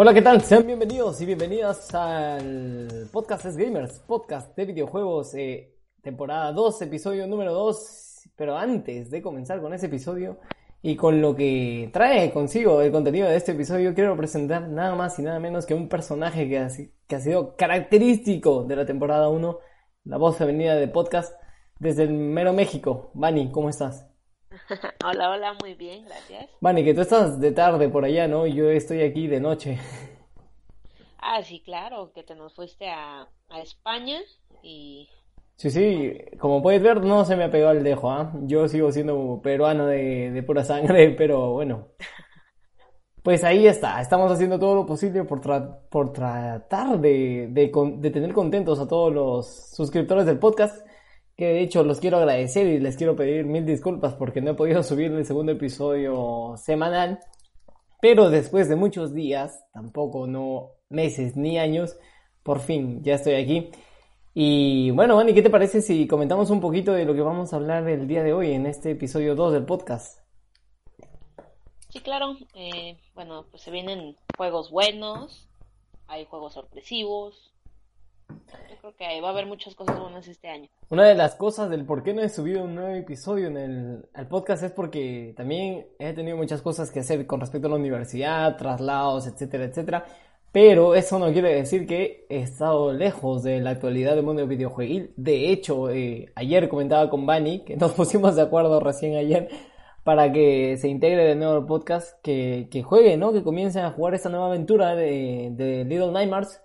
Hola, ¿qué tal? Sean bienvenidos y bienvenidas al Podcast es Gamers, podcast de videojuegos, eh, temporada 2, episodio número 2. Pero antes de comenzar con ese episodio y con lo que trae consigo el contenido de este episodio, quiero presentar nada más y nada menos que un personaje que ha, que ha sido característico de la temporada 1, la voz femenina de podcast desde el mero México. Vani, ¿cómo estás? Hola, hola, muy bien, gracias. Vani, que tú estás de tarde por allá, ¿no? Yo estoy aquí de noche. Ah, sí, claro, que te nos fuiste a, a España y... Sí, sí, como puedes ver, no se me ha pegado el dejo, ¿ah? Yo sigo siendo peruano de, de pura sangre, pero bueno. Pues ahí está, estamos haciendo todo lo posible por, tra- por tratar de, de, con- de tener contentos a todos los suscriptores del podcast, que de hecho los quiero agradecer y les quiero pedir mil disculpas porque no he podido subir el segundo episodio semanal, pero después de muchos días, tampoco no meses ni años, por fin ya estoy aquí. Y bueno, Manny, ¿qué te parece si comentamos un poquito de lo que vamos a hablar el día de hoy en este episodio 2 del podcast? Sí, claro, eh, bueno, pues se vienen juegos buenos, hay juegos sorpresivos. Yo creo que va a haber muchas cosas buenas este año. Una de las cosas del por qué no he subido un nuevo episodio en el al podcast es porque también he tenido muchas cosas que hacer con respecto a la universidad, traslados, etcétera, etcétera. Pero eso no quiere decir que he estado lejos de la actualidad del mundo del videojuego. De hecho, eh, ayer comentaba con Bani, que nos pusimos de acuerdo recién ayer, para que se integre de nuevo al podcast, que, que juegue, ¿no? Que comiencen a jugar esta nueva aventura de, de Little Nightmares.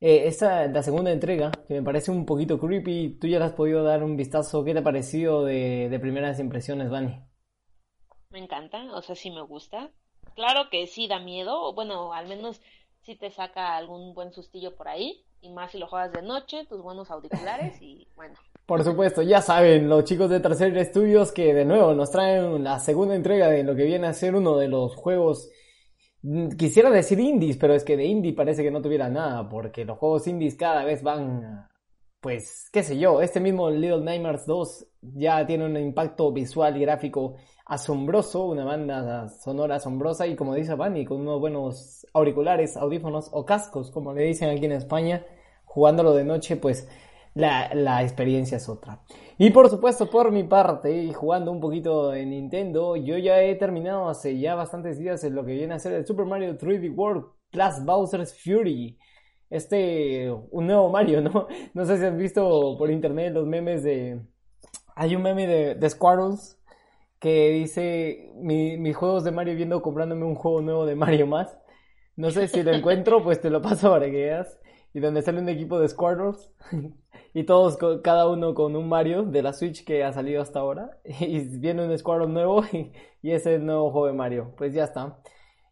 Eh, esta la segunda entrega, que me parece un poquito creepy. Tú ya le has podido dar un vistazo. ¿Qué te ha parecido de, de primeras impresiones, Vani? Me encanta, o sea, sí me gusta. Claro que sí da miedo, o bueno, al menos sí te saca algún buen sustillo por ahí, y más si lo juegas de noche, tus buenos auriculares y bueno. Por supuesto, ya saben los chicos de Tercer Estudios que de nuevo nos traen la segunda entrega de lo que viene a ser uno de los juegos, quisiera decir indies, pero es que de indie parece que no tuviera nada, porque los juegos indies cada vez van, pues, qué sé yo, este mismo Little Nightmares 2 ya tiene un impacto visual y gráfico asombroso, una banda sonora asombrosa y como dice Bunny, con unos buenos auriculares, audífonos o cascos, como le dicen aquí en España, jugándolo de noche, pues la, la experiencia es otra. Y por supuesto, por mi parte, jugando un poquito de Nintendo, yo ya he terminado hace ya bastantes días en lo que viene a ser el Super Mario 3D World plus Bowser's Fury. Este, un nuevo Mario, ¿no? No sé si has visto por internet los memes de... Hay un meme de, de que dice mi, mis juegos de Mario viendo comprándome un juego nuevo de Mario más. No sé si lo encuentro, pues te lo paso para que. Y donde sale un equipo de Squirrels. y todos, cada uno con un Mario de la Switch que ha salido hasta ahora. Y viene un Squirrel nuevo y, y ese nuevo de Mario. Pues ya está.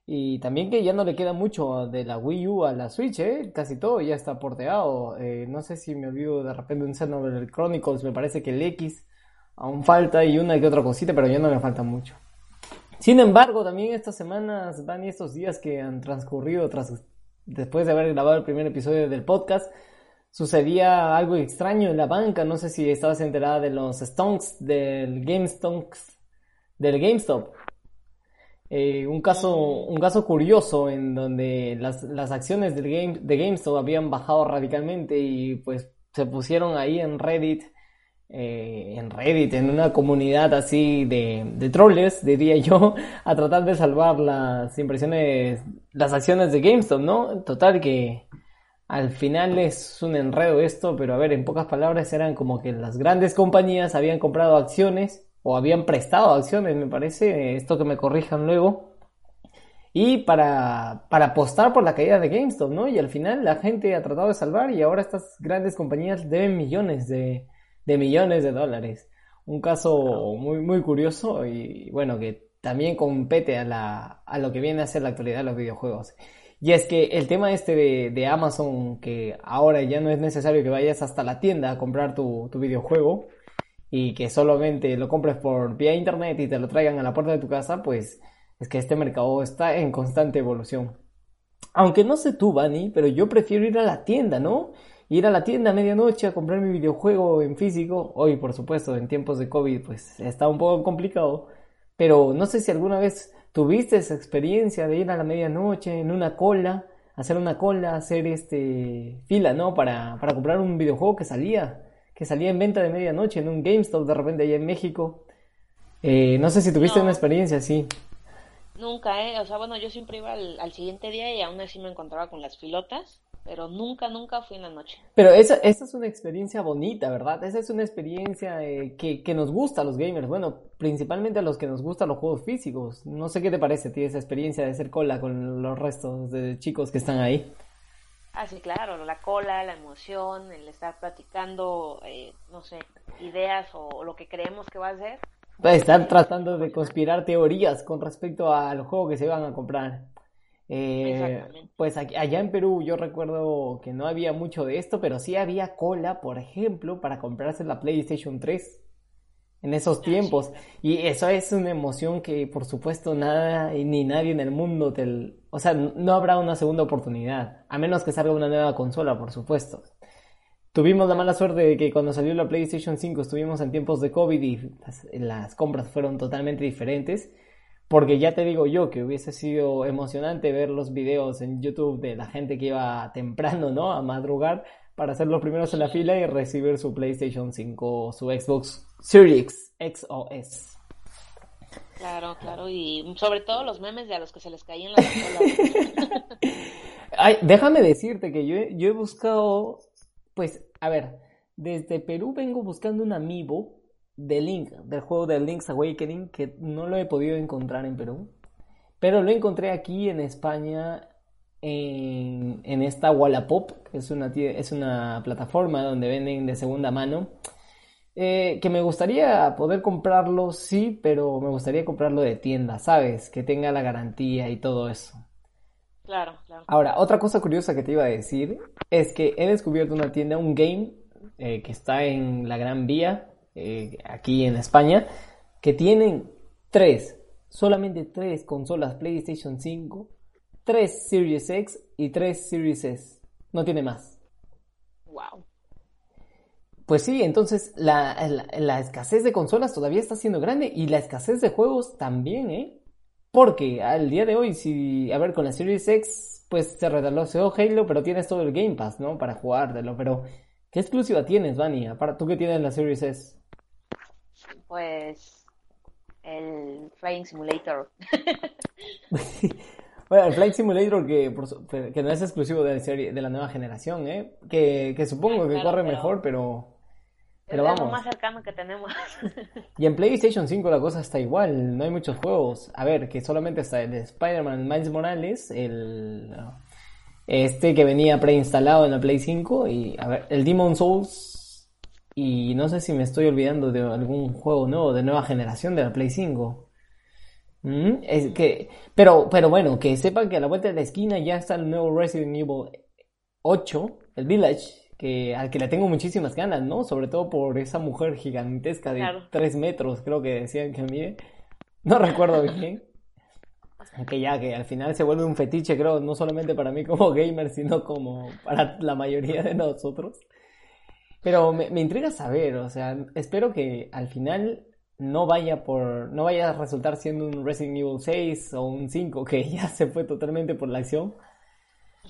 Y también que ya no le queda mucho de la Wii U a la Switch, ¿eh? Casi todo ya está porteado. Eh, no sé si me olvido de repente un Xenoblade Chronicles, me parece que el X aún falta y una que otra cosita, pero ya no le falta mucho. Sin embargo, también estas semanas, van y estos días que han transcurrido tras, después de haber grabado el primer episodio del podcast, sucedía algo extraño en la banca. No sé si estabas enterada de los stonks del GameStonks del GameStop. Eh, un, caso, un caso curioso en donde las, acciones del game, de GameStop habían bajado radicalmente y pues se pusieron ahí en Reddit, eh, en Reddit, en una comunidad así de, de trollers, diría yo, a tratar de salvar las impresiones, las acciones de GameStop, ¿no? Total que al final es un enredo esto, pero a ver, en pocas palabras eran como que las grandes compañías habían comprado acciones o habían prestado acciones, me parece, esto que me corrijan luego, y para, para apostar por la caída de GameStop, ¿no? Y al final la gente ha tratado de salvar y ahora estas grandes compañías deben millones de, de millones de dólares. Un caso muy, muy curioso y bueno, que también compete a, la, a lo que viene a ser la actualidad de los videojuegos. Y es que el tema este de, Amazon, que ahora ya no es necesario que vayas hasta la tienda a comprar tu, tu videojuego, y que solamente lo compres por vía internet y te lo traigan a la puerta de tu casa, pues es que este mercado está en constante evolución. Aunque no sé tú, Bani, pero yo prefiero ir a la tienda, ¿no? Ir a la tienda a medianoche a comprar mi videojuego en físico. Hoy, por supuesto, en tiempos de COVID, pues está un poco complicado. Pero no sé si alguna vez tuviste esa experiencia de ir a la medianoche en una cola, hacer una cola, hacer este fila, ¿no? Para, para comprar un videojuego que salía que salía en venta de medianoche en un GameStop de repente allá en México. Eh, no sé si tuviste una experiencia así. Nunca, ¿eh? O sea, bueno, yo siempre iba al, siguiente día y aún así me encontraba con las filotas, pero nunca, nunca fui en la noche. Pero esa, esa es una experiencia bonita, ¿verdad? Esa es una experiencia eh, que, que, nos gusta a los gamers, bueno, principalmente a los que nos gustan los juegos físicos. No sé qué te parece, tío, esa experiencia de hacer cola con los restos de chicos que están ahí. Ah, sí, claro, la cola, la emoción, el estar platicando, eh, no sé, ideas o, lo que creemos que va a ser. Estar tratando de conspirar teorías con respecto al juego que se van a comprar. Eh, pues allá en Perú yo recuerdo que no había mucho de esto, pero sí había cola, por ejemplo, para comprarse la PlayStation 3 en esos ah, tiempos. Y eso es una emoción que, por supuesto, nada ni nadie en el mundo te... O sea, no habrá una segunda oportunidad, a menos que salga una nueva consola, por supuesto. Tuvimos la mala suerte de que cuando salió la PlayStation 5 estuvimos en tiempos de COVID y las, compras fueron totalmente diferentes. Porque ya te digo yo que hubiese sido emocionante ver los videos en YouTube de la gente que iba temprano, ¿no? A madrugar para ser los primeros en la fila y recibir su PlayStation 5 o su Xbox Series X o S. Claro, claro, y sobre todo los memes de a los que se les caían las Ay, déjame decirte que yo, yo he buscado, pues, a ver, desde Perú vengo buscando un amiibo de Link, del juego de Link's Awakening, que no lo he podido encontrar en Perú, pero lo encontré aquí en España en, en esta Wallapop, que es una, es una plataforma donde venden de segunda mano. Eh, que me gustaría poder comprarlo, sí, pero me gustaría comprarlo de tienda, ¿sabes? Que tenga la garantía y todo eso. Claro, claro. Ahora, otra cosa curiosa que te iba a decir es que he descubierto una tienda, un game, eh, que está en la Gran Vía, eh, aquí en España, que tienen tres, solamente tres consolas PlayStation 5 3 Series X y 3 Series S. No tiene más. Wow. Pues sí, entonces la, la, escasez de consolas todavía está siendo grande y la escasez de juegos también, ¿eh? Porque al día de hoy, si, a ver, con la Series X, pues se retrasó Halo, pero tienes todo el Game Pass, ¿no? Para jugártelo, pero ¿qué exclusiva tienes, Vania? ¿Tú qué tienes en la Series S? Pues el Flying Simulator. Bueno, el Flight Simulator que, que no es exclusivo de la, serie, de la nueva generación, ¿eh? Que, que supongo que corre mejor, pero... Pero vamos. Más cercano que tenemos. y en PlayStation 5 la cosa está igual, no hay muchos juegos. A ver, que solamente está el de Spider-Man Miles Morales, el... Este que venía preinstalado en la Play 5 y, a ver, el Demon Souls y no sé si me estoy olvidando de algún juego nuevo de nueva generación de la Play 5. Mm, es que, pero, pero bueno, que sepan que a la vuelta de la esquina ya está el nuevo Resident Evil 8, el Village, que, al que le tengo muchísimas ganas, ¿no? Sobre todo por esa mujer gigantesca de Claro. 3 metros, creo que decían que mide. No recuerdo bien. Que ya, que al final se vuelve un fetiche, creo, no solamente para mí como gamer, sino como para la mayoría de nosotros. Pero me, me intriga saber, o sea, espero que al final no vaya por, no vaya a resultar siendo un Resident Evil 6 o un 5 que ya se fue totalmente por la acción.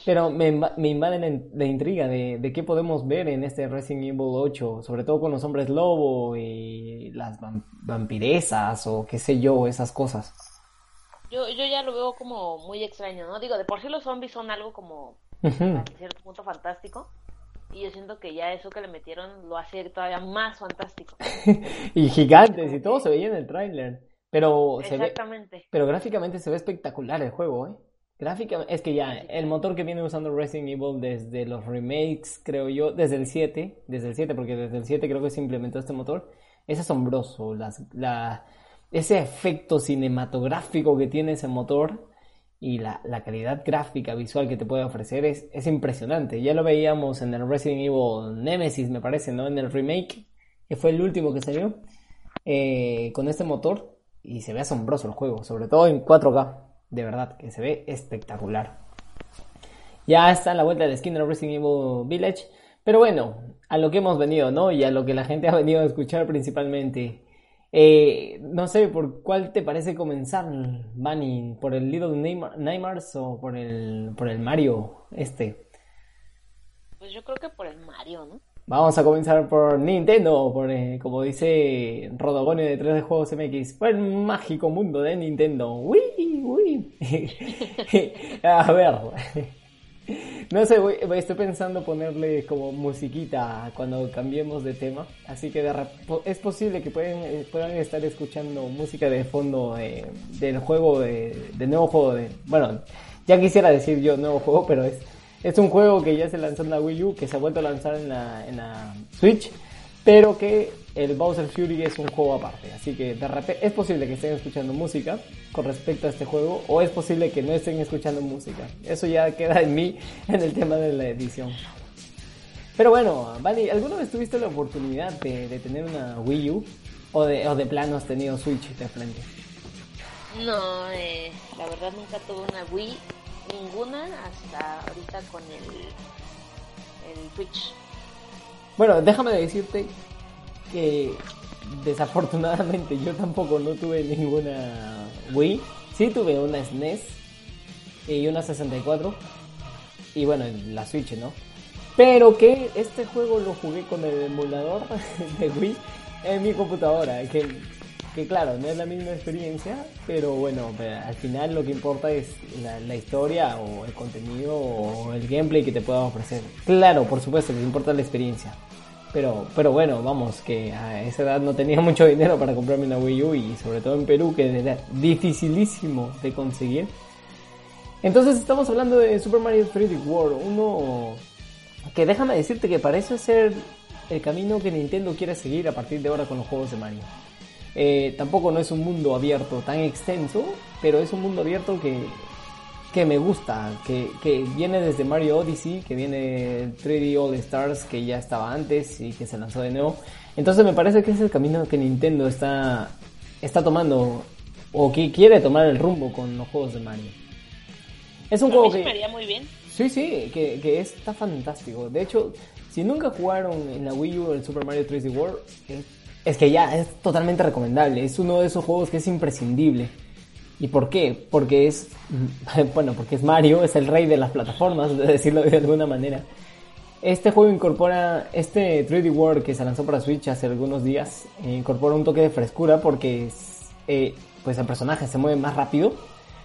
Pero me, me invade la, in- la intriga de, de qué podemos ver en este Resident Evil 8, sobre todo con los hombres lobo y las vam- vampiresas o qué sé yo, esas cosas. Yo, yo ya lo veo como muy extraño, ¿no? Digo, de por sí los zombies son algo como hasta cierto punto fantástico. Y yo siento que ya eso que le metieron lo hace todavía más fantástico. Y gigantes y todo se veía en el tráiler. Pero se ve, Exactamente. pero gráficamente se ve espectacular el juego, ¿eh? Gráficamente, es que ya el motor que viene usando Resident Evil desde los remakes, creo yo, desde el 7, desde el 7, porque desde el 7 creo que se implementó este motor, es asombroso. Las, la, ese efecto cinematográfico que tiene ese motor y la, la calidad gráfica visual que te puede ofrecer es, es impresionante. Ya lo veíamos en el Resident Evil Nemesis, me parece, ¿no? En el remake, que fue el último que salió, eh, con este motor, y se ve asombroso el juego, sobre todo en 4K, de verdad, que se ve espectacular. Ya está en la vuelta de la esquina de Resident Evil Village, pero bueno, a lo que hemos venido, ¿no? Y a lo que la gente ha venido a escuchar principalmente. Eh, no sé, ¿por cuál te parece comenzar, Bunny? ¿Por el Little Nightmares o por el, por el Mario este? Pues yo creo que por el Mario, ¿no? Vamos a comenzar por Nintendo, por, eh, como dice Rodogonio de 3D Juegos MX, por el mágico mundo de Nintendo. ¡Uy! ¡Uy! a ver, no sé, voy- estoy pensando ponerle como musiquita cuando cambiemos de tema, así que de es posible que pueden, eh, puedan estar escuchando música de fondo eh, del juego, de, del nuevo juego de... Bueno, ya quisiera decir yo nuevo juego, pero es, es un juego que ya se lanzó en la Wii U, que se ha vuelto a lanzar en la, en la Switch, pero que el Bowser Fury es un juego aparte. Así que de repente es posible que estén escuchando música con respecto a este juego, o es posible que no estén escuchando música. Eso ya queda en mí en el tema de la edición. Pero bueno, Vale, ¿alguna vez tuviste la oportunidad de, de tener una Wii U? ¿O de, o de plano has tenido Switch de frente? No, eh, la verdad nunca tuve una Wii, ninguna, hasta ahorita con el, el Switch. Bueno, déjame decirte que desafortunadamente yo tampoco no tuve ninguna Wii. Sí tuve una SNES y una 64 y bueno, la Switch, ¿no? Pero que este juego lo jugué con el emulador de Wii en mi computadora, que, claro, no es la misma experiencia, pero bueno, al final lo que importa es la, la historia o el contenido o el gameplay que te pueda ofrecer. Claro, por supuesto que importa la experiencia. Pero, pero bueno, vamos, que a esa edad no tenía mucho dinero para comprarme una Wii U y sobre todo en Perú, que era dificilísimo de conseguir. Entonces estamos hablando de Super Mario 3D World, uno que déjame decirte que parece ser el camino que Nintendo quiere seguir a partir de ahora con los juegos de Mario. Eh, tampoco no es un mundo abierto tan extenso, pero es un mundo abierto que, que me gusta, que, que viene desde Mario Odyssey, que viene el 3D All Stars, que ya estaba antes y que se lanzó de nuevo. Entonces me parece que es el camino que Nintendo está, está tomando, o que quiere tomar el rumbo con los juegos de Mario. Es un juego mí se que... me haría muy bien. Sí, sí, que, que está fantástico. De hecho, si nunca jugaron en la Wii U el Super Mario 3D World, es, es que ya es totalmente recomendable. Es uno de esos juegos que es imprescindible. ¿Y por qué? Porque es, bueno, porque es Mario, es el rey de las plataformas, de decirlo de alguna manera. Este juego incorpora, este 3D World que se lanzó para Switch hace algunos días, eh, incorpora un toque de frescura porque eh, pues el personaje se mueve más rápido.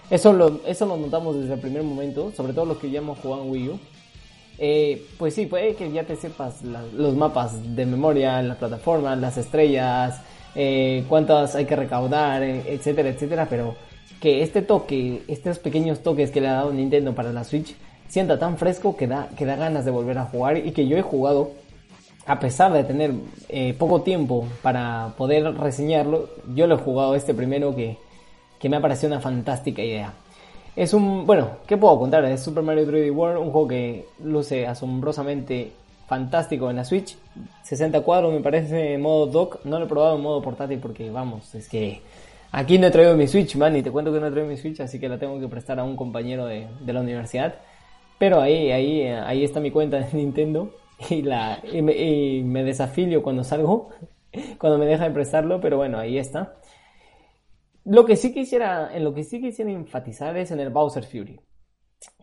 Eso lo, eso lo notamos desde el primer momento, sobre todo los que ya en Wii U. Eh, pues sí, puede que ya te sepas los mapas de memoria, las plataformas, las estrellas, eh, cuántas hay que recaudar, etcétera, etcétera, pero que este toque, estos pequeños toques que le ha dado Nintendo para la Switch, sienta tan fresco que da, que da ganas de volver a jugar y que yo he jugado, a pesar de tener eh, poco tiempo para poder reseñarlo, yo lo he jugado este primero que, que me ha parecido una fantástica idea. Es un, bueno, ¿qué puedo contar? Es Super Mario 3D World, un juego que luce asombrosamente fantástico en la Switch. 60 cuadros me parece en modo dock, no lo he probado en modo portátil porque vamos, es que aquí no he traído mi Switch, man, y te cuento que no he traído mi Switch, así que la tengo que prestar a un compañero de, de la universidad. Pero ahí, ahí, ahí está mi cuenta de Nintendo y, la, y me, y desafilio cuando salgo, cuando me deja de prestarlo, pero bueno, ahí está. Lo que sí quisiera, en lo que sí quisiera enfatizar es en el Bowser Fury.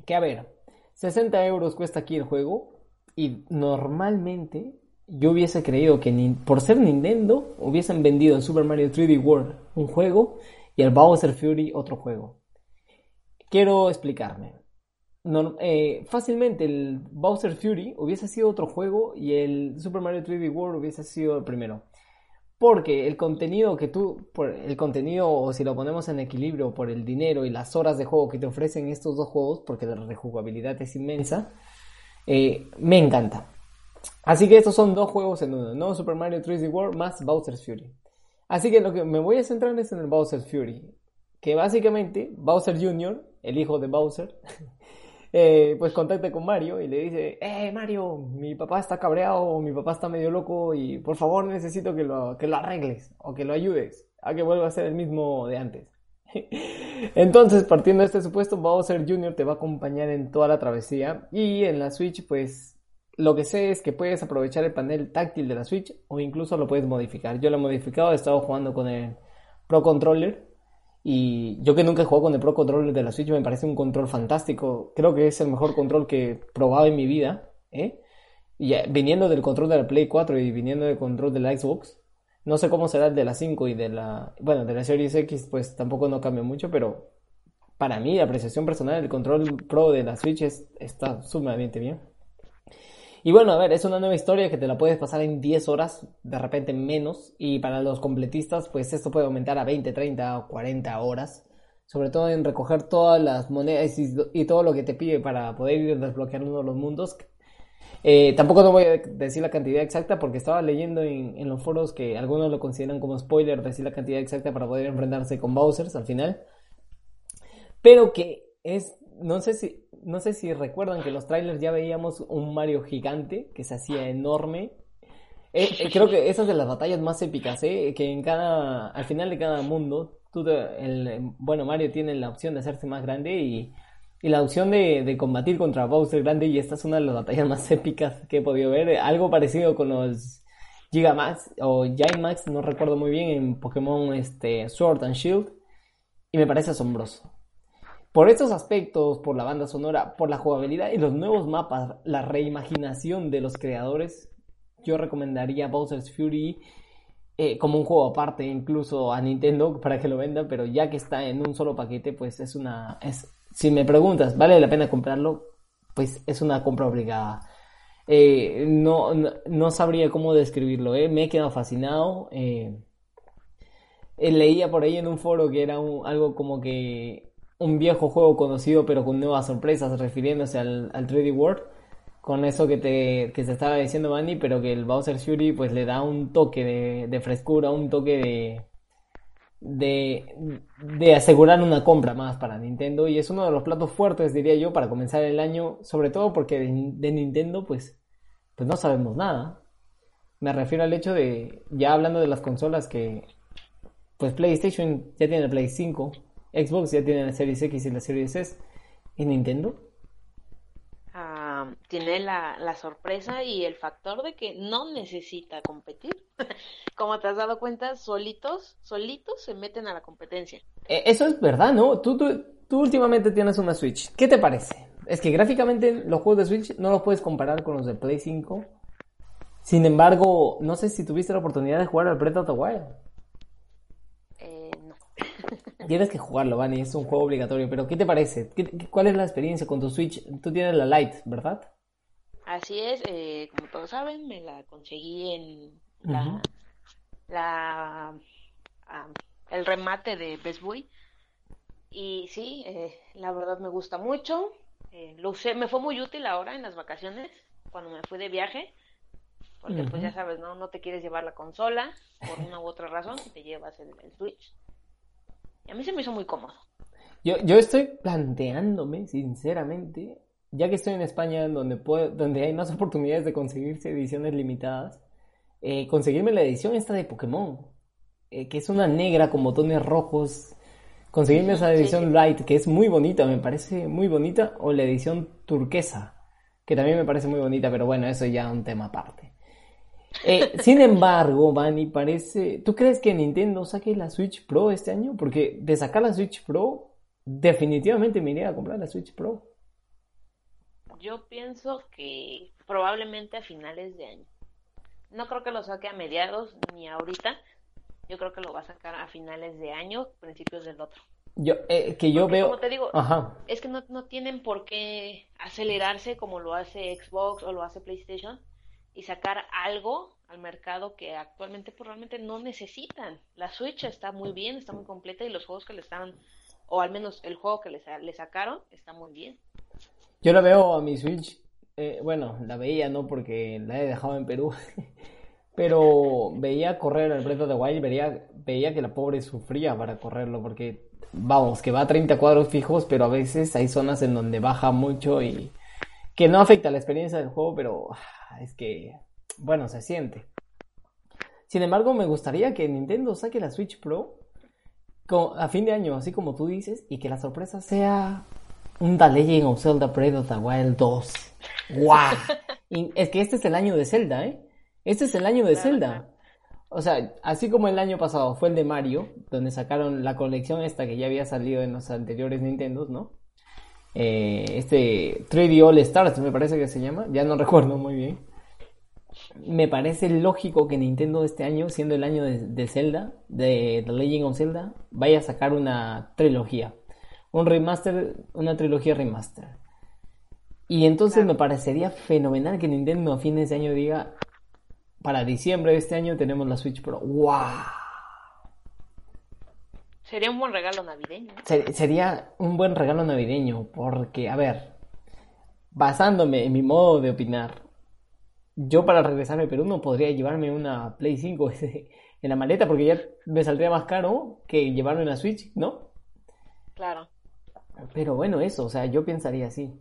Que a ver, 60 euros cuesta aquí el juego y normalmente yo hubiese creído que por ser Nintendo hubiesen vendido el Super Mario 3D World un juego y el Bowser Fury otro juego. Quiero explicarme. No, eh, fácilmente el Bowser Fury hubiese sido otro juego y el Super Mario 3D World hubiese sido el primero. Porque el contenido que tú, por el contenido, o si lo ponemos en equilibrio por el dinero y las horas de juego que te ofrecen estos dos juegos, porque la rejugabilidad es inmensa, eh, me encanta. Así que estos son dos juegos en uno, ¿no? Super Mario 3D World más Bowser's Fury. Así que lo que me voy a centrar es en el Bowser's Fury. Que básicamente Bowser Jr., el hijo de Bowser, eh, pues contacta con Mario y le dice, eh Mario, mi papá está cabreado, mi papá está medio loco y por favor necesito que lo, que lo arregles o que lo ayudes a que vuelva a ser el mismo de antes. Entonces, partiendo de este supuesto, Bowser Jr. te va a acompañar en toda la travesía y en la Switch, pues lo que sé es que puedes aprovechar el panel táctil de la Switch o incluso lo puedes modificar. Yo lo he modificado, he estado jugando con el Pro Controller y yo que nunca he jugado con el Pro Controller de la Switch me parece un control fantástico. Creo que es el mejor control que he probado en mi vida. ¿eh? Y viniendo del control de la Play 4 y viniendo del control de la Xbox, no sé cómo será el de la 5 y de la, bueno, de la Series X, pues tampoco no cambia mucho, pero para mí, la apreciación personal, el control pro de la Switch está sumamente bien. Y bueno, a ver, es una nueva historia que te la puedes pasar en 10 horas, de repente menos, y para los completistas, pues esto puede aumentar a 20, 30 o 40 horas, sobre todo en recoger todas las monedas y, todo lo que te pide para poder ir desbloqueando los mundos, eh, tampoco no voy a decir la cantidad exacta porque estaba leyendo en, en, los foros que algunos lo consideran como spoiler decir la cantidad exacta para poder enfrentarse con Bowsers al final. Pero que es, no sé si, no sé si recuerdan que los trailers ya veíamos un Mario gigante que se hacía enorme. Eh, eh, creo que esas de las batallas más épicas, ¿eh? que en cada, al final de cada mundo, tú el, bueno, Mario tiene la opción de hacerse más grande y y la opción de, de, combatir contra Bowser Grande, y esta es una de las batallas más épicas que he podido ver. Algo parecido con los Gigamax o Max, no recuerdo muy bien, en Pokémon este, Sword and Shield. Y me parece asombroso. Por estos aspectos, por la banda sonora, por la jugabilidad y los nuevos mapas, la reimaginación de los creadores, yo recomendaría Bowser's Fury eh, como un juego aparte, incluso a Nintendo para que lo venda, pero ya que está en un solo paquete, pues es una. Si me preguntas, ¿vale la pena comprarlo? Pues es una compra obligada. Eh, no, no, sabría cómo describirlo, ¿eh? me he quedado fascinado. Leía por ahí en un foro que era algo como que un viejo juego conocido pero con nuevas sorpresas refiriéndose al, al 3D World. Con eso que te que se estaba diciendo Manny, pero que el Bowser Fury pues le da un toque de, frescura, un toque de, de, de, asegurar una compra más para Nintendo y es uno de los platos fuertes, diría yo, para comenzar el año, sobre todo porque de, Nintendo pues, pues no sabemos nada. Me refiero al hecho de, ya hablando de las consolas que, pues PlayStation ya tiene el Play 5, Xbox ya tiene la Series X y la Series S, ¿y Nintendo? tiene la, la, sorpresa y el factor de que no necesita competir. Como te has dado cuenta, solitos, solitos se meten a la competencia. Eh, eso es verdad, ¿no? Tú, tú, tú últimamente tienes una Switch. ¿Qué te parece? Es que gráficamente los juegos de Switch no los puedes comparar con los de Play 5. Sin embargo, no sé si tuviste la oportunidad de jugar al Breath of the Wild. Tienes que jugarlo, Vani, es un juego obligatorio. Pero, ¿qué te parece? ¿Qué, ¿Cuál es la experiencia con tu Switch? Tú tienes la Lite, ¿verdad? Así es, eh, como todos saben, me la conseguí en la, la el remate de Best Boy. Y sí, eh, la verdad me gusta mucho. Eh, lo usé, me fue muy útil ahora en las vacaciones, cuando me fui de viaje. Porque pues ya sabes, ¿no? No te quieres llevar la consola por una u otra razón, te llevas el, Switch. Y a mí se me hizo muy cómodo. Yo, yo estoy planteándome, sinceramente, ya que estoy en España, donde, puedo, donde hay más oportunidades de conseguirse ediciones limitadas, eh, conseguirme la edición esta de Pokémon, eh, que es una negra con botones rojos. Conseguirme esa edición light, que es muy bonita, me parece muy bonita, o la edición turquesa, que también me parece muy bonita, pero bueno, eso ya es un tema aparte. Eh, sin embargo, Vani, parece. ¿Tú crees que Nintendo saque la Switch Pro este año? Porque de sacar la Switch Pro, definitivamente me iría a comprar la Switch Pro. Yo pienso que probablemente a finales de año. No creo que lo saque a mediados ni ahorita. Yo creo que lo va a sacar a finales de año, principios del otro. Yo, eh, que yo veo. Como te digo, Ajá. es que no, no tienen por qué acelerarse como lo hace Xbox o lo hace PlayStation y sacar algo al mercado que actualmente pues, realmente no necesitan. La Switch está muy bien, está muy completa y los juegos que le están, o al menos el juego que le, sacaron, está muy bien. Yo la veo a mi Switch, eh, bueno, la veía no porque la he dejado en Perú, pero veía correr el Breath of the Wild, veía, veía que la pobre sufría para correrlo porque, vamos, que va a 30 cuadros fijos, pero a veces hay zonas en donde baja mucho y que no afecta la experiencia del juego, pero ah, es que, bueno, se siente. Sin embargo, me gustaría que Nintendo saque la Switch Pro a fin de año, así como tú dices, y que la sorpresa sea un The Legend of Zelda Breath of the Wild 2. ¡Wow! es que este es el año de Zelda, ¿eh? Este es el año de Zelda. O sea, así como el año pasado fue el de Mario, donde sacaron la colección esta que ya había salido en los anteriores Nintendos, ¿no? Eh, este 3D All Stars me parece que se llama, ya no recuerdo muy bien. Me parece lógico que Nintendo este año, siendo el año de, Zelda, de The Legend of Zelda, vaya a sacar una trilogía. Un remaster, una trilogía remaster. Y entonces me parecería fenomenal que Nintendo a fines de año diga, para diciembre de este año tenemos la Switch Pro. ¡Wow! Sería un buen regalo navideño. sería un buen regalo navideño, porque, a ver, basándome en mi modo de opinar, yo para regresar a Perú no podría llevarme una Play 5 en la maleta porque ya me saldría más caro que llevarme una Switch, ¿no? Claro. Pero bueno, eso, o sea, yo pensaría así.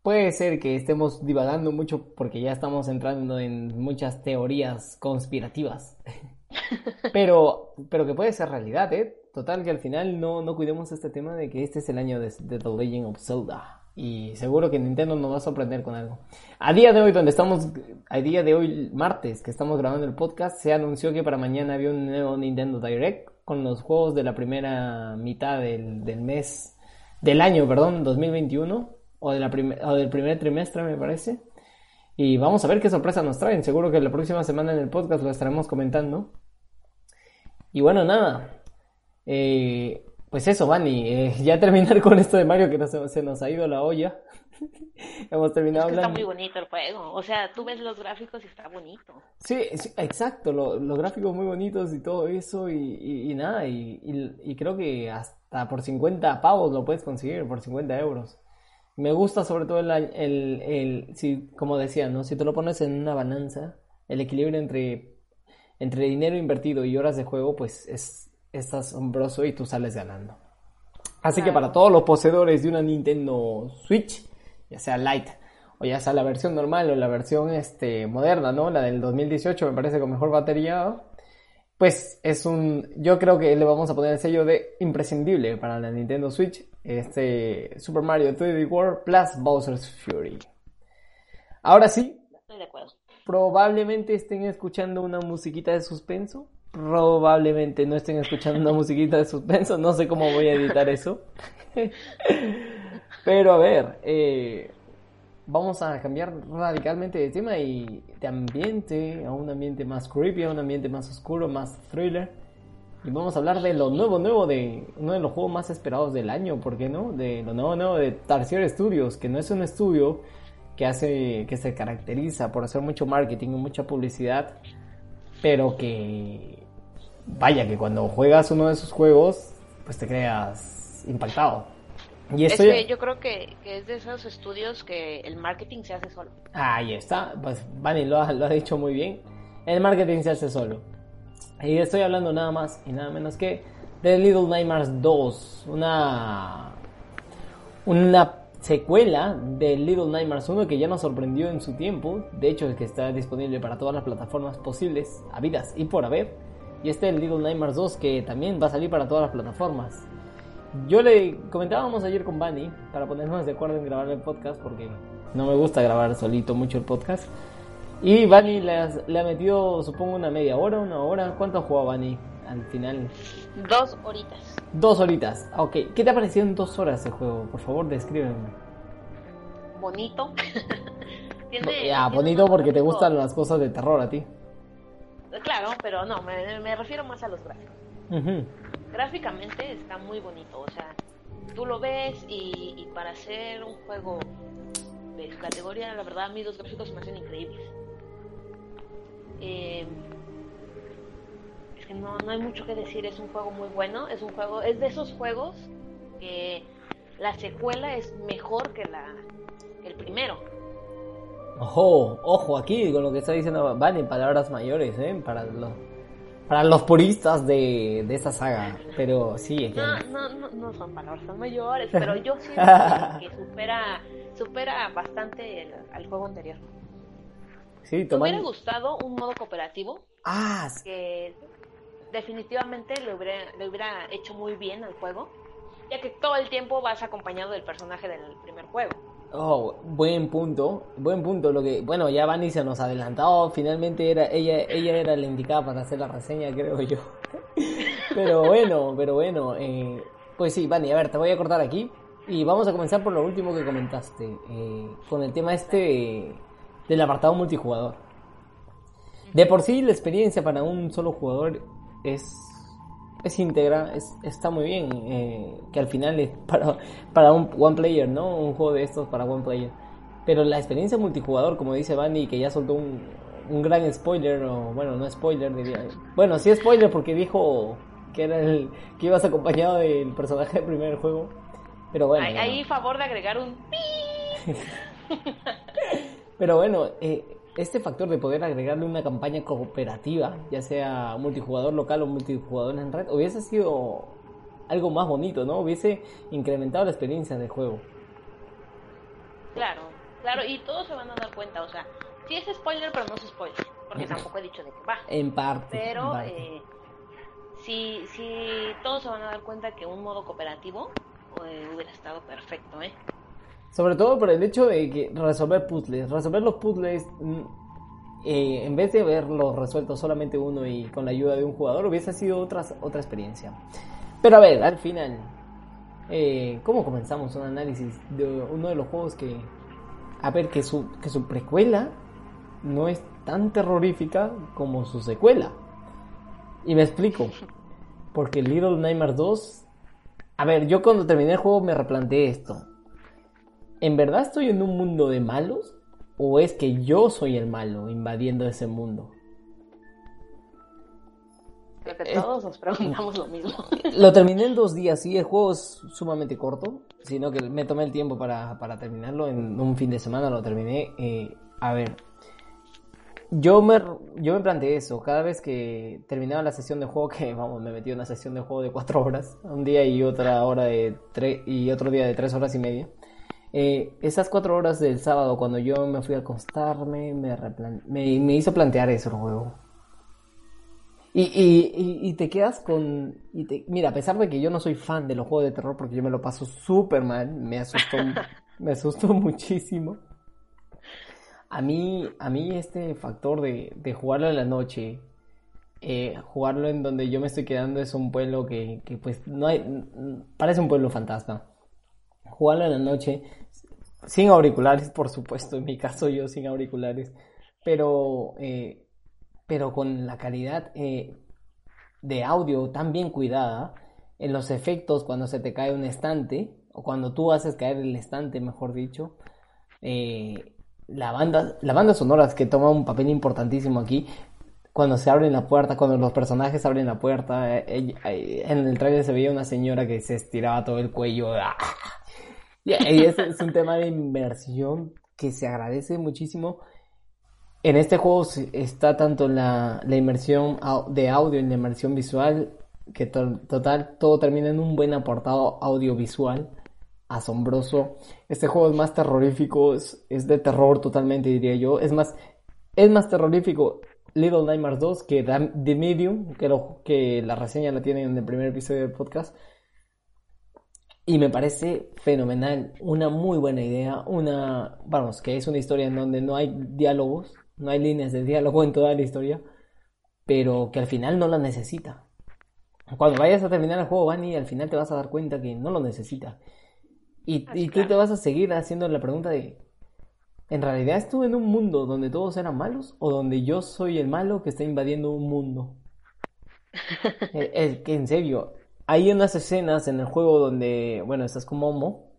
Puede ser que estemos divagando mucho porque ya estamos entrando en muchas teorías conspirativas. pero, pero que puede ser realidad, ¿eh? Total, que al final no, no cuidemos este tema de que este es el año de, The Legend of Zelda. Y seguro que Nintendo nos va a sorprender con algo. A día de hoy, donde estamos, a día de hoy, martes, que estamos grabando el podcast, se anunció que para mañana había un nuevo Nintendo Direct con los juegos de la primera mitad del, del mes, del año, perdón, 2021, o, de la o del primer trimestre, me parece. Y vamos a ver qué sorpresa nos traen. Seguro que la próxima semana en el podcast lo estaremos comentando. Y bueno, nada, eh, pues eso, Vani, eh, ya terminar con esto de Mario que se nos ha ido la olla. Hemos terminado Está muy bonito el juego. O sea, tú ves los gráficos y está bonito. Sí, exacto. los gráficos muy bonitos y todo eso. Y, nada. Y, creo que hasta por 50 pavos lo puedes conseguir, por 50 euros. Me gusta sobre todo el, el, el si, como decía, ¿no? Si tú lo pones en una balanza, el equilibrio entre, entre dinero invertido y horas de juego, pues es, es asombroso y tú sales ganando. Así que para todos los poseedores de una Nintendo Switch, ya sea Lite o ya sea la versión normal o la versión este, moderna, ¿no? La del 2018 me parece con mejor batería, pues es un, yo creo que le vamos a poner el sello de imprescindible para la Nintendo Switch, este Super Mario 3D World plus Bowser's Fury. Ahora sí, Estoy de acuerdo. probablemente estén escuchando una musiquita de suspenso probablemente no estén escuchando una musiquita de suspenso, no sé cómo voy a editar eso. Pero a ver, eh, vamos a cambiar radicalmente de tema y de ambiente a un ambiente más creepy, a un ambiente más oscuro, más thriller. Y vamos a hablar de lo nuevo, nuevo, de uno de los juegos más esperados del año, ¿por qué no? De lo nuevo, nuevo de Tarsier Studios, que no es un estudio que hace, que se caracteriza por hacer mucho marketing y mucha publicidad, pero que vaya que cuando juegas uno de esos juegos, pues te creas impactado. Y es que yo creo que, es de esos estudios que el marketing se hace solo. Ahí está, pues Vani lo ha, lo ha dicho muy bien. El marketing se hace solo. Y estoy hablando nada más y nada menos que The Little Nightmares 2, una una secuela de Little Nightmares 1 que ya nos sorprendió en su tiempo, de hecho es que está disponible para todas las plataformas posibles, habidas y por haber. Y este es Little Nightmares 2 que también va a salir para todas las plataformas. Yo le comentábamos ayer con Bunny para ponernos de acuerdo en grabar el podcast porque no me gusta grabar solito mucho el podcast. Y Bunny le, ha metido, supongo, una media hora, una hora. ¿Cuánto ha jugado Bunny al final? Dos horitas. Dos horitas, ok. ¿Qué te ha parecido en dos horas el juego? Por favor, descríbeme. Bonito. ya, bonito porque te gustan las cosas de terror a ti. Claro, pero no, me, refiero más a los gráficos. Gráficamente está muy bonito, o sea, tú lo ves y, para hacer un juego de su categoría, la verdad a mí los gráficos me hacen increíbles. Eh, que no, no hay mucho que decir, es un juego muy bueno, es un juego, es de esos juegos que la secuela es mejor que la el primero. Ojo, ojo aquí con lo que está diciendo van en palabras mayores, ¿eh? Para los, para los puristas de, de esta saga. Pero sí, no, no, no, no, son palabras mayores, pero yo siento que, supera, supera bastante el, al juego anterior. Sí, ¿Te hubiera gustado un modo cooperativo? Ah, que definitivamente le hubiera, le hubiera hecho muy bien al juego, ya que todo el tiempo vas acompañado del personaje del primer juego. Oh, buen punto, buen punto. Lo que, bueno, ya Vani se nos adelantó. Finalmente era ella, ella era la indicada para hacer la reseña, creo yo. pero bueno, pero bueno. Eh, pues sí, Vani, a ver, te voy a cortar aquí y vamos a comenzar por lo último que comentaste, eh, con el tema este del apartado multijugador. De por sí, la experiencia para un solo jugador es es íntegra, es, está muy bien, eh, que al final es para, para un one player, ¿no? Un juego de estos para one player. Pero la experiencia multijugador, como dice Bandy, que ya soltó un, un gran spoiler, o bueno, no spoiler, diría. Bueno, sí spoiler porque dijo que era el que ibas acompañado del personaje del primer juego. Pero bueno. Hay, favor de agregar un Pero bueno, eh, este factor de poder agregarle una campaña cooperativa, ya sea multijugador local o multijugador en red, hubiese sido algo más bonito, ¿no? Hubiese incrementado la experiencia del juego. Claro, claro, y todos se van a dar cuenta, o sea, sí es spoiler, pero no es spoiler, porque tampoco he dicho de qué va. En parte. Pero Eh, sí, sí, todos se van a dar cuenta que un modo cooperativo eh, hubiera estado perfecto, ¿eh? Sobre todo por el hecho de que resolver puzzles. Resolver los puzzles, mm, eh, en vez de haberlos resuelto solamente uno y con la ayuda de un jugador, hubiese sido otra, otra experiencia. Pero a ver, al final, eh, ¿cómo comenzamos un análisis de uno de los juegos que... A ver, que su, que su precuela no es tan terrorífica como su secuela. Y me explico. Porque Little Nightmares 2... A ver, yo cuando terminé el juego me replanteé esto ¿en verdad estoy en un mundo de malos? ¿O es que yo soy el malo invadiendo ese mundo? Creo que todos nos preguntamos lo mismo. Lo terminé en dos días, sí, el juego es sumamente corto, sino que me tomé el tiempo para, terminarlo, en un fin de semana lo terminé. Eh, a ver, yo me, yo me planteé eso, cada vez que terminaba la sesión de juego, que vamos, me metí en una sesión de juego de cuatro horas, un día y otra hora de tres, y otro día de tres horas y media. Eh, esas cuatro horas del sábado, cuando yo me fui a acostarme, me, me, hizo plantear eso el juego. Y, y, te quedas con... Y mira, a pesar de que yo no soy fan de los juegos de terror, porque yo me lo paso súper mal, me asustó, me asustó muchísimo. A mí, a mí este factor de, de jugarlo en la noche, eh, jugarlo en donde yo me estoy quedando es un pueblo que, que pues no hay... Parece un pueblo fantasma. Jugarlo en la noche sin auriculares, por supuesto, en mi caso yo sin auriculares, pero, eh, pero con la calidad eh, de audio tan bien cuidada, en los efectos cuando se te cae un estante, o cuando tú haces caer el estante, mejor dicho, eh, la, banda, la banda sonora que toma un papel importantísimo aquí, cuando se abren la puerta, cuando los personajes abren la puerta, en el trailer se veía una señora que se estiraba todo el cuello. ¡ah! Y ese es un tema de inversión que se agradece muchísimo. En este juego está tanto la, la inmersión de audio y la inmersión visual que total todo termina en un buen aportado audiovisual asombroso. Este juego es más terrorífico, es, de terror totalmente, diría yo. Es más, es más terrorífico Little Nightmares 2 que The Medium, que, lo, que la reseña la tienen en el primer episodio del podcast. Y me parece fenomenal, una muy buena idea, una, vamos, que es una historia en donde no hay diálogos, no hay líneas de diálogo en toda la historia, pero que al final no la necesita. Cuando vayas a terminar el juego, Bunny, al final te vas a dar cuenta que no lo necesita. Y, y tú te vas a seguir haciendo la pregunta de, ¿en realidad estuve en un mundo donde todos eran malos o donde yo soy el malo que está invadiendo un mundo? es, que en serio, hay unas escenas en el juego donde, bueno, estás como Momo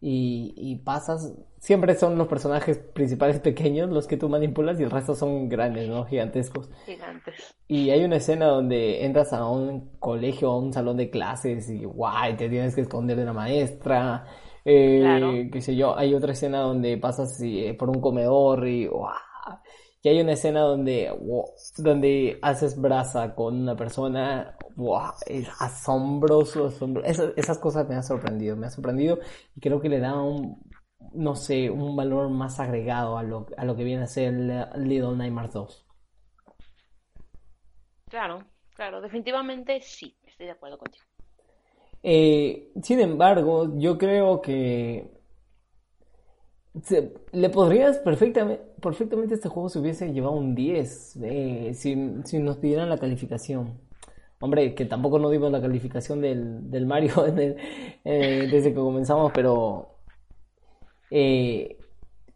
y, y, pasas, siempre son los personajes principales pequeños los que tú manipulas y el resto son grandes, ¿no? Gigantescos. Gigantes. Y hay una escena donde entras a un colegio, a un salón de clases y guay, te tienes que esconder de la maestra. Eh, qué sé yo, hay otra escena donde pasas eh, por un comedor y guau. Y hay una escena donde, donde haces brasa con una persona, wow, es asombroso, asombroso. Esas, cosas me han sorprendido, me ha sorprendido y creo que le da un, no sé, un valor más agregado a lo, a lo que viene a ser Little Nightmares 2. Claro, claro, definitivamente sí, estoy de acuerdo contigo. Eh, sin embargo, yo creo que le podrías perfectamente, perfectamente este juego se hubiese llevado un 10 eh, si, nos pidieran la calificación. Hombre, que tampoco nos dimos la calificación del, Mario eh, desde que comenzamos, pero eh,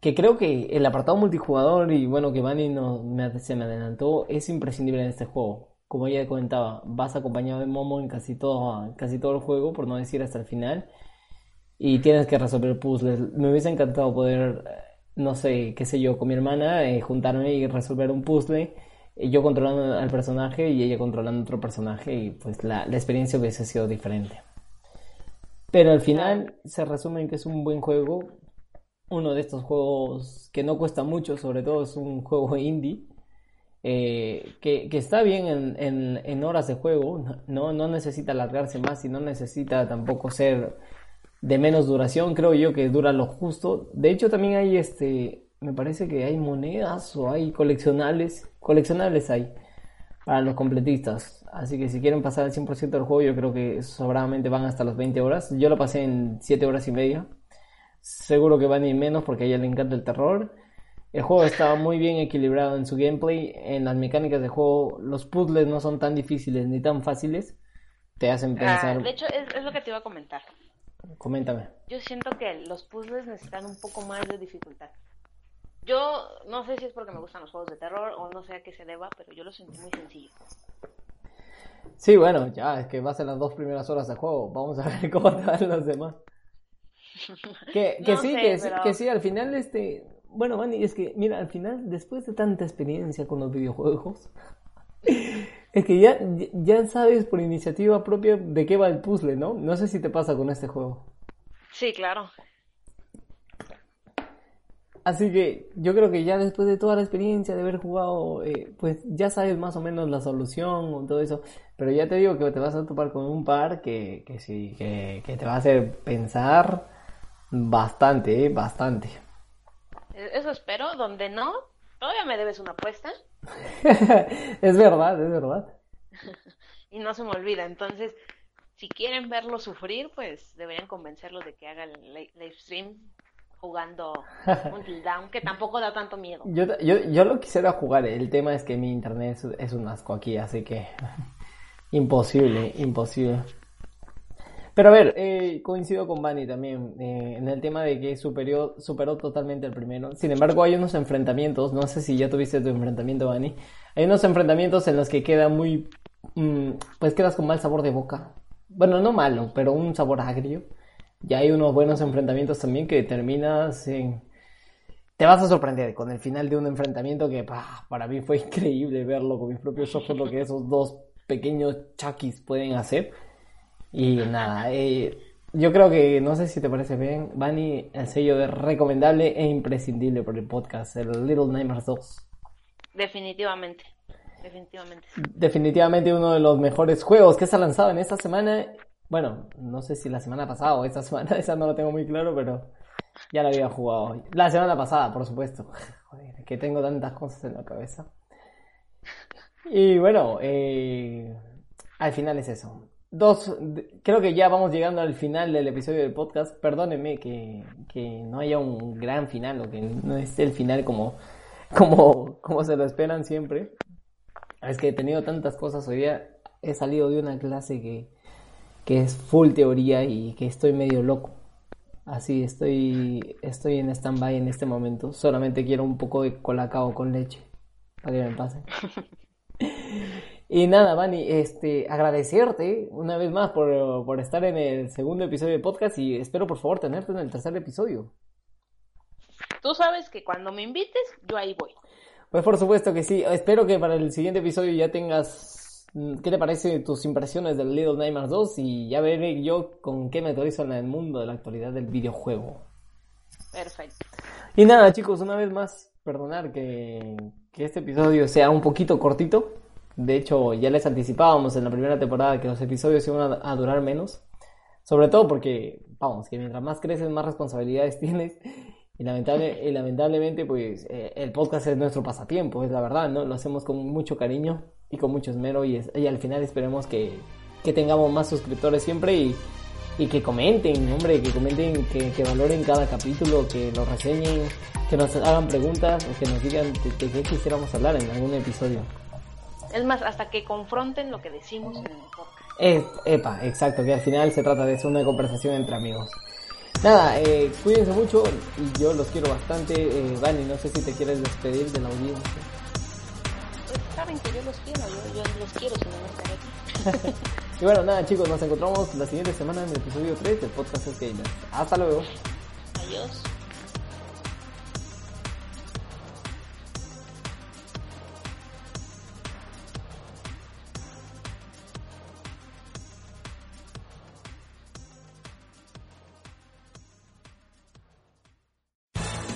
que creo que el apartado multijugador y bueno que Manny no, me, se me adelantó es imprescindible en este juego. Como ya comentaba, vas acompañado de Momo en casi todo, casi todo el juego, por no decir hasta el final y tienes que resolver puzzles. Me hubiese encantado poder, no sé, qué sé yo, con mi hermana, eh, juntarme y resolver un puzzle, y yo controlando al personaje y ella controlando otro personaje, y pues la, la experiencia hubiese sido diferente. Pero al final se resume en que es un buen juego, uno de estos juegos que no cuesta mucho, sobre todo es un juego indie. Eh, que, que, está bien en, en, en, horas de juego, no, no necesita alargarse más y no necesita tampoco ser de menos duración, creo yo que dura lo justo. De hecho, también hay este, me parece que hay monedas o hay coleccionables, coleccionables hay para los completistas. Así que si quieren pasar al 100% del juego, yo creo que sobradamente van hasta las 20 horas. Yo lo pasé en 7 horas y media. Seguro que van ir menos porque a ella le encanta el terror. El juego estaba muy bien equilibrado en su gameplay, en las mecánicas de juego. Los puzzles no son tan difíciles ni tan fáciles. Te hacen ah, pensar. de hecho, es, es, lo que te iba a comentar. Coméntame. Yo siento que los puzzles necesitan un poco más de dificultad. Yo no sé si es porque me gustan los juegos de terror o no sé a qué se deba, pero yo lo sentí muy sencillo. Sí, bueno, ya, es que vas en las dos primeras horas de juego. Vamos a ver cómo te van los demás. Que, que sí, que, que, sí, al final, este. Bueno, Manny, es que, mira, al final, después de tanta experiencia con los videojuegos, es que ya, ya sabes por iniciativa propia de qué va el puzzle, ¿no? No sé si te pasa con este juego. Sí, claro. Así que yo creo que ya después de toda la experiencia de haber jugado, eh, pues ya sabes más o menos la solución o todo eso. Pero ya te digo que te vas a topar con un par que, que sí, que, que te va a hacer pensar bastante, eh, bastante. Eso espero, donde no, todavía me debes una apuesta. es verdad, es verdad. y no se me olvida. Entonces, si quieren verlo sufrir, pues deberían convencerlo de que haga el live stream jugando un Down, que tampoco da tanto miedo. Yo, yo, yo lo quisiera jugar, el tema es que mi internet es un asco aquí, así que imposible, imposible. Pero a ver, eh, coincido con Bani también eh, en el tema de que superior, superó totalmente el primero. Sin embargo, hay unos enfrentamientos, no sé si ya tuviste tu enfrentamiento, Bani. Hay unos enfrentamientos en los que queda muy. Mm, pues quedas con mal sabor de boca. Bueno, no malo, pero un sabor agrio. Y hay unos buenos enfrentamientos también que terminas en. Te vas a sorprender con el final de un enfrentamiento que para mí fue increíble verlo con mis propios ojos, lo que esos dos pequeños chakis pueden hacer. Y nada, eh, yo creo que, no sé si te parece bien, Bani, el sello de recomendable e imprescindible por el podcast, el Little Nightmares 2. Definitivamente. definitivamente. Definitivamente uno de los mejores juegos que se ha lanzado en esta semana. Bueno, no sé si la semana pasada o esta semana, esa no lo tengo muy claro, pero ya la había jugado. La semana pasada, por supuesto. Joder, que tengo tantas cosas en la cabeza. Y bueno, eh, al final es eso. Dos, creo que ya vamos llegando al final del episodio del podcast. Perdónenme que, que no haya un gran final o que no esté el final como, como, como se lo esperan siempre. Es que he tenido tantas cosas hoy día. He salido de una clase que, que es full teoría y que estoy medio loco. Así estoy, estoy en stand-by en este momento. Solamente quiero un poco de colacao con leche para que me pase. Y nada, Vani, este, agradecerte una vez más por, por, estar en el segundo episodio de podcast y espero por favor tenerte en el tercer episodio. Tú sabes que cuando me invites, yo ahí voy. Pues por supuesto que sí. Espero que para el siguiente episodio ya tengas. ¿Qué te parece tus impresiones del Little Nightmares 2? Y ya veré yo con qué me actualizo en el mundo de la actualidad del videojuego. Perfecto. Y nada, chicos, una vez más, perdonar que, que este episodio sea un poquito cortito. De hecho, ya les anticipábamos en la primera temporada que los episodios iban a, durar menos. Sobre todo porque, vamos, que mientras más creces, más responsabilidades tienes. Y, lamentable, y lamentablemente, pues, eh, el podcast es nuestro pasatiempo, es la verdad, ¿no? Lo hacemos con mucho cariño y con mucho esmero. Y, es, y al final esperemos que, que, tengamos más suscriptores siempre y, y que comenten, hombre, que comenten, que, que, valoren cada capítulo, que lo reseñen, que nos hagan preguntas o que nos digan de, de qué quisiéramos hablar en algún episodio. Es más, hasta que confronten lo que decimos en el podcast. Eh, epa, exacto, que al final se trata de eso, una conversación entre amigos. Nada, eh, cuídense mucho yo los quiero bastante. Eh, Vani, no sé si te quieres despedir de la audiencia. Pues saben que yo los quiero, yo, yo los quiero si no me aquí. y bueno, nada chicos, nos encontramos la siguiente semana en el episodio 3 del podcast es Gamer. Hasta luego. Adiós.